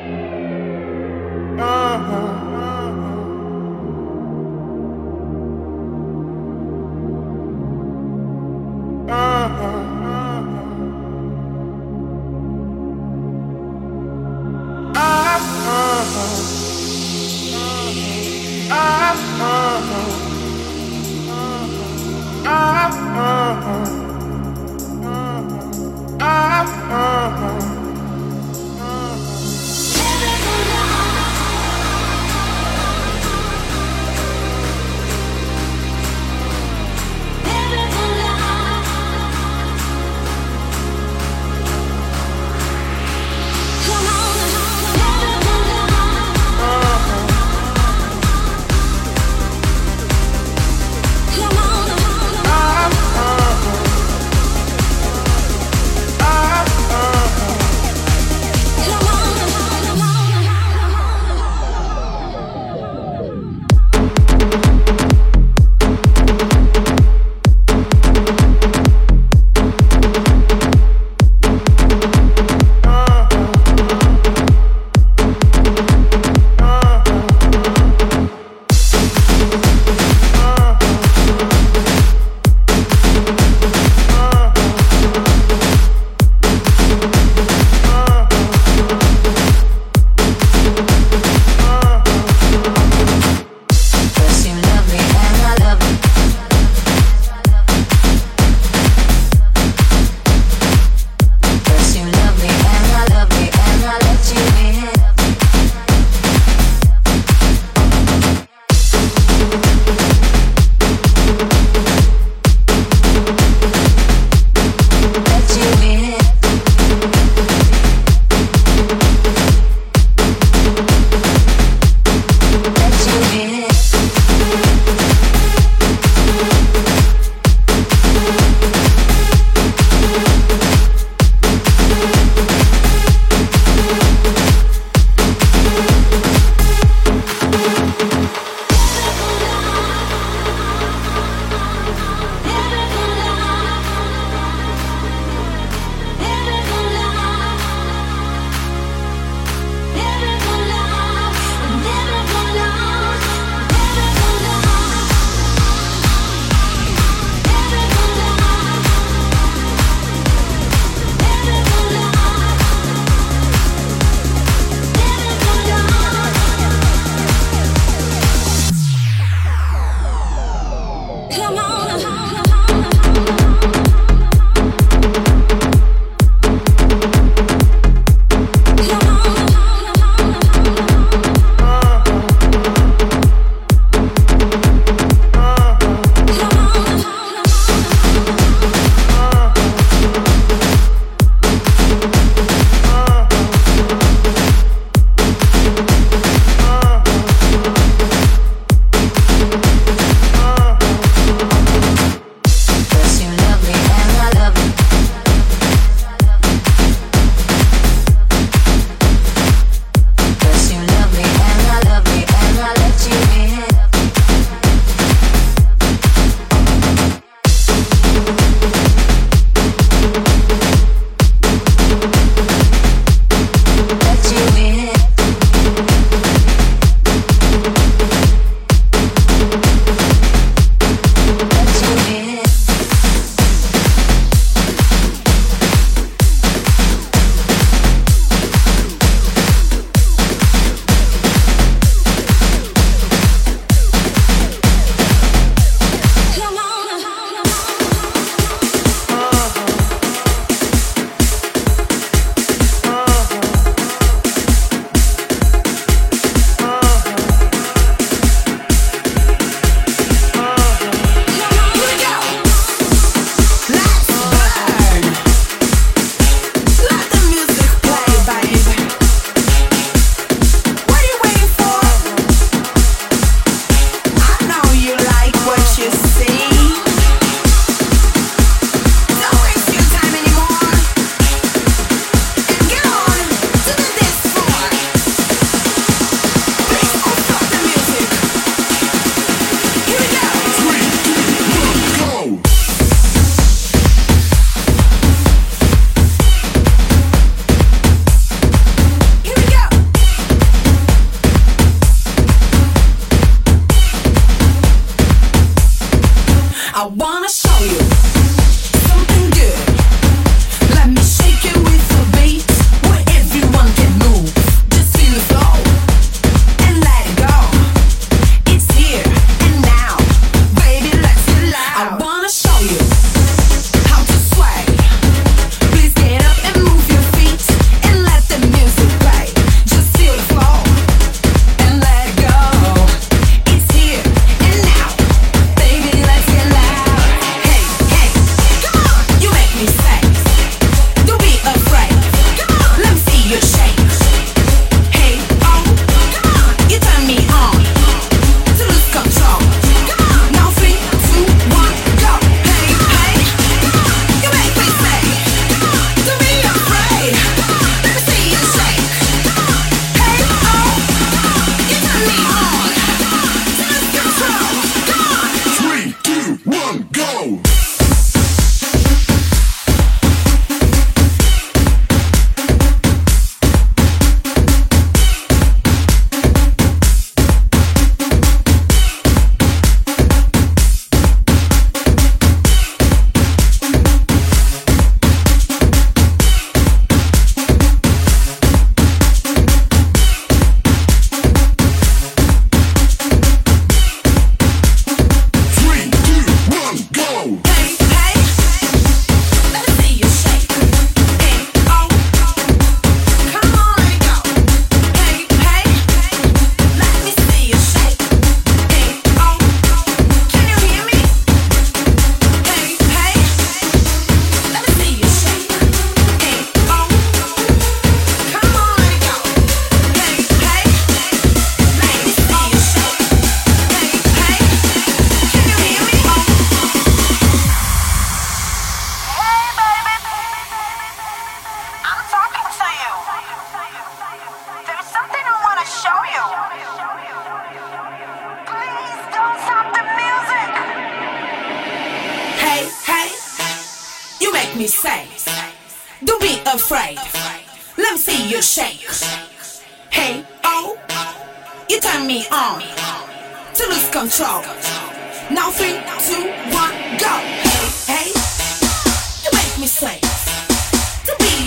ah, ah.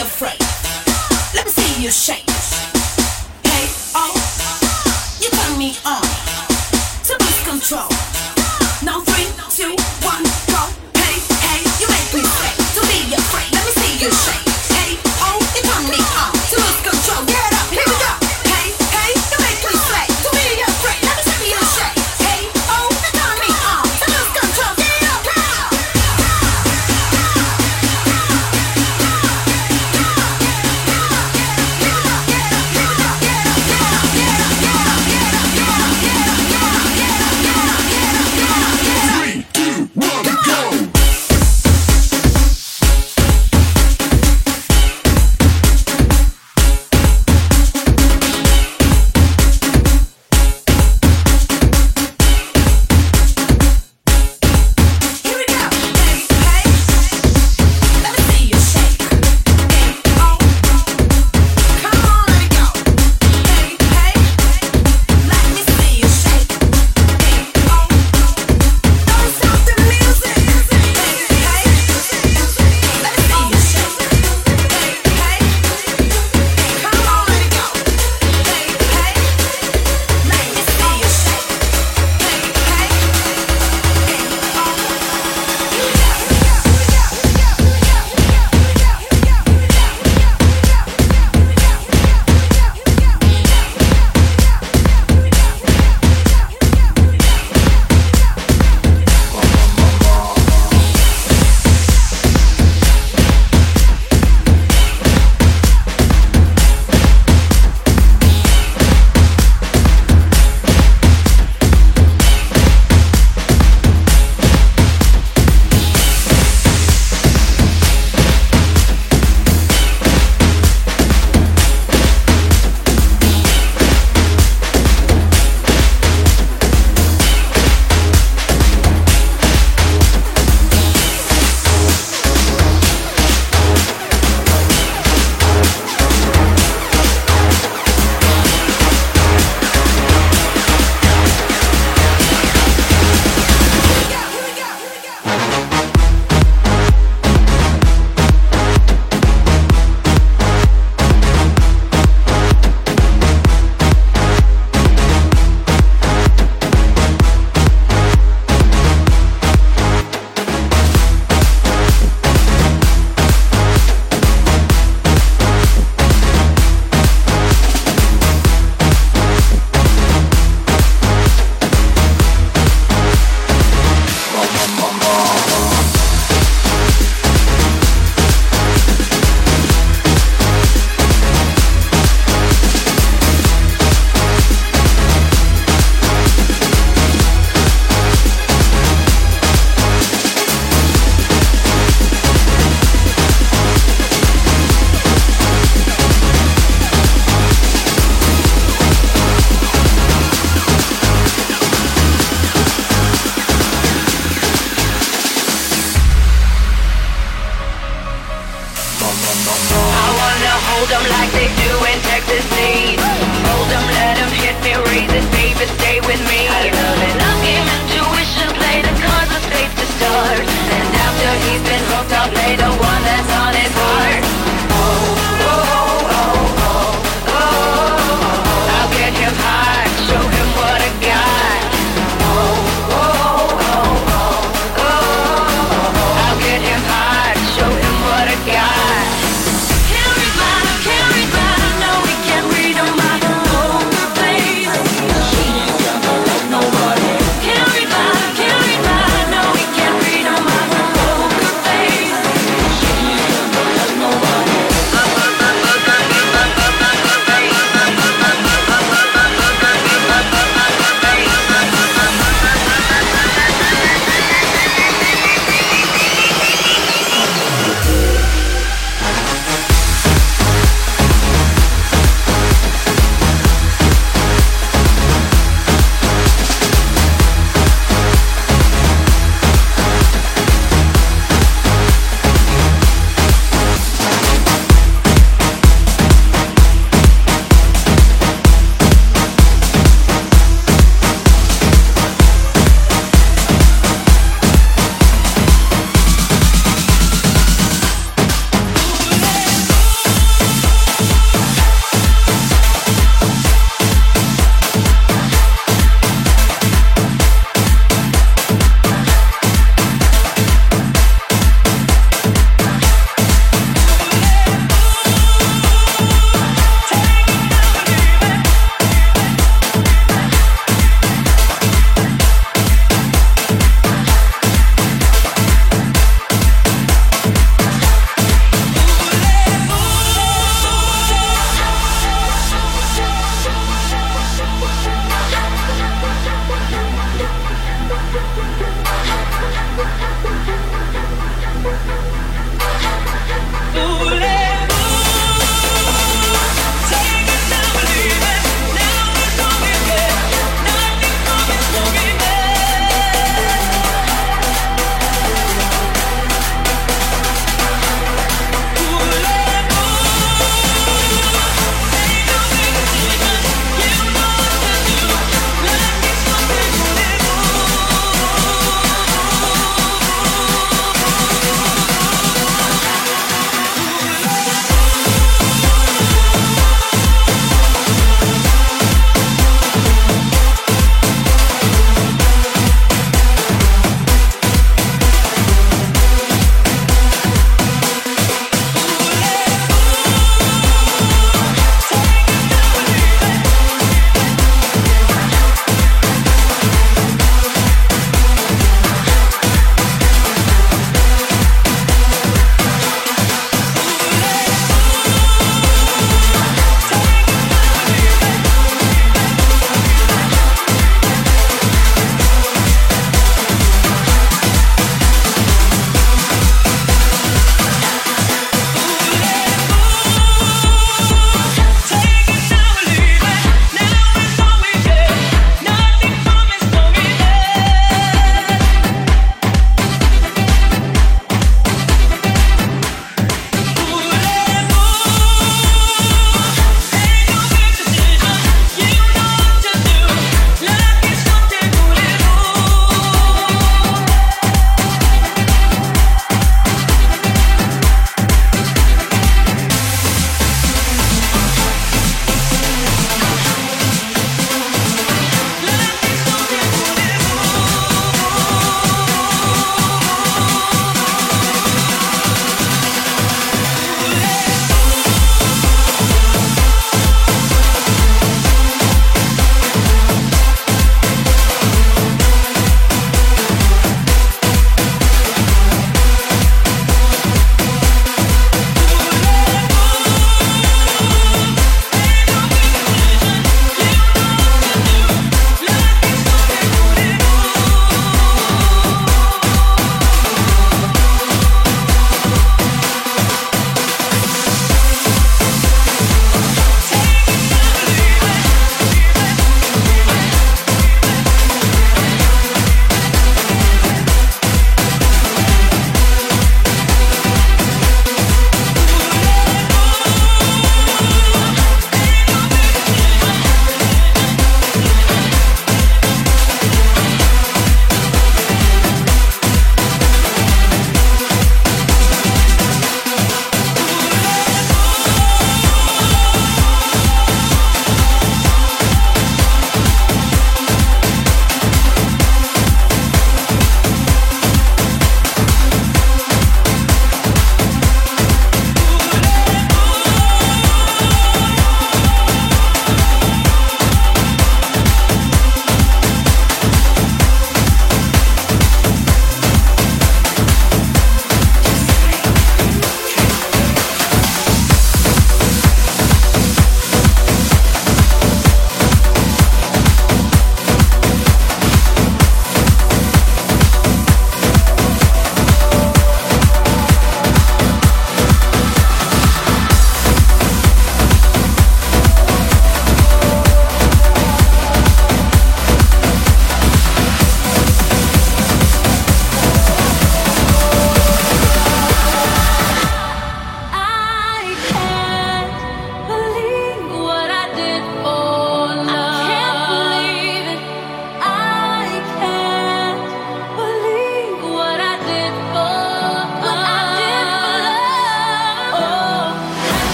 Afraid. Let me see you shake.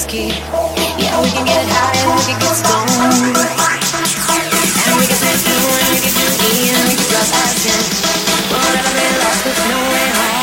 Whiskey. Yeah, we can get high and we can get stoned. And we can say blue and we can do E and we can cross acid. Whatever they lost with no way home.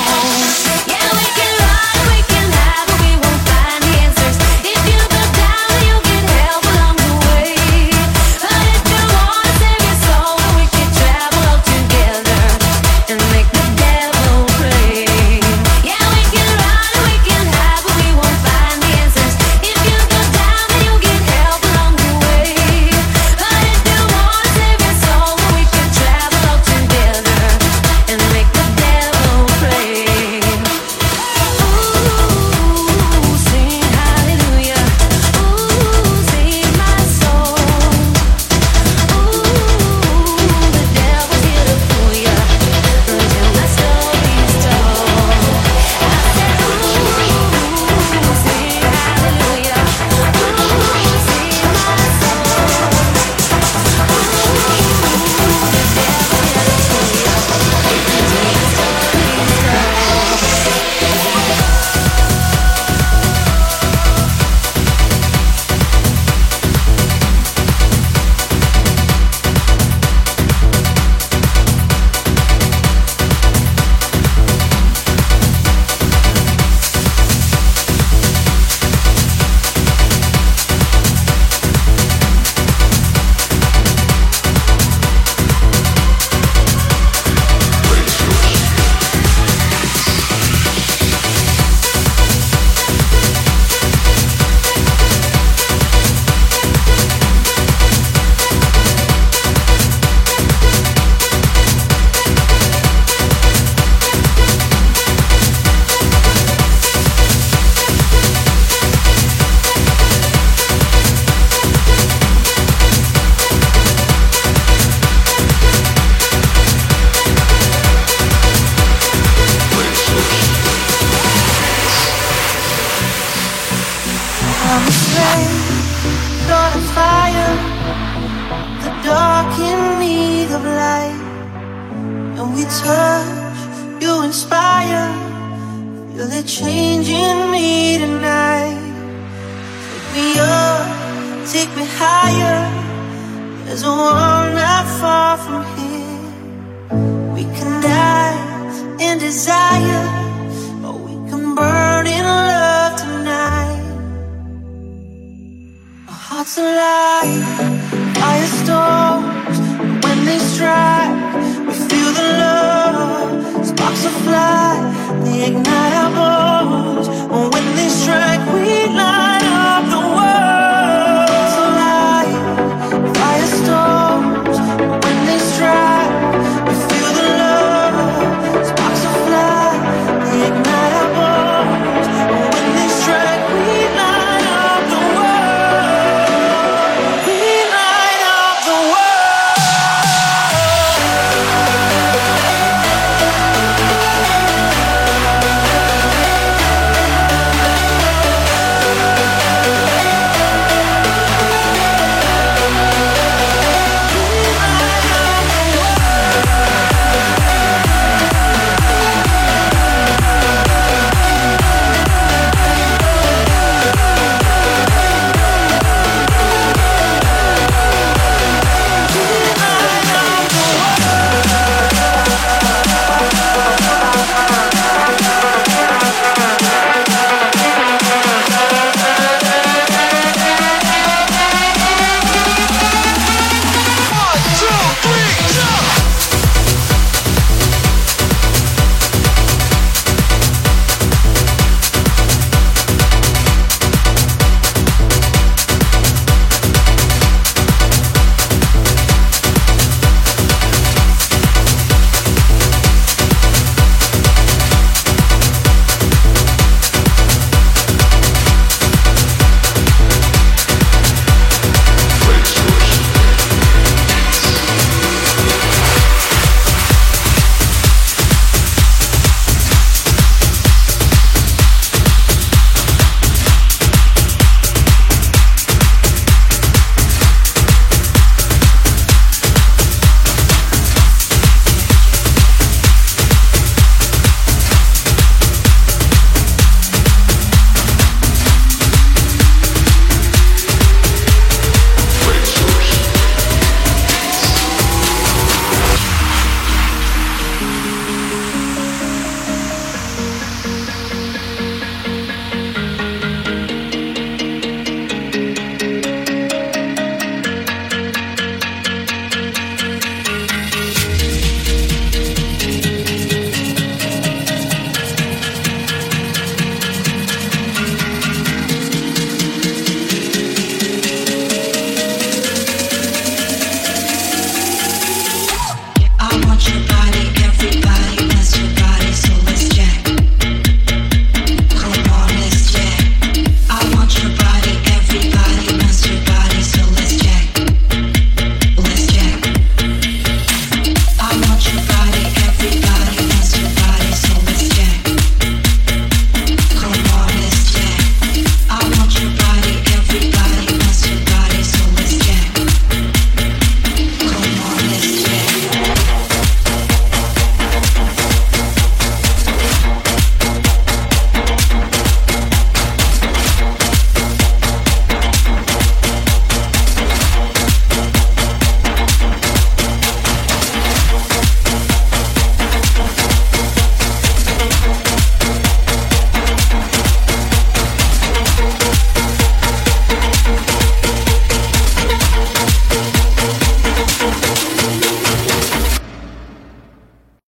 A fire, the dark in need of light. And we touch, you inspire, feel it changing me tonight. Take me up, take me higher. There's a world not far from here. We can die in desire, or we can burn in love clouds alive, firestorms. When they strike, we feel the love. Sparks will fly, they ignite our bones. When they strike, we light.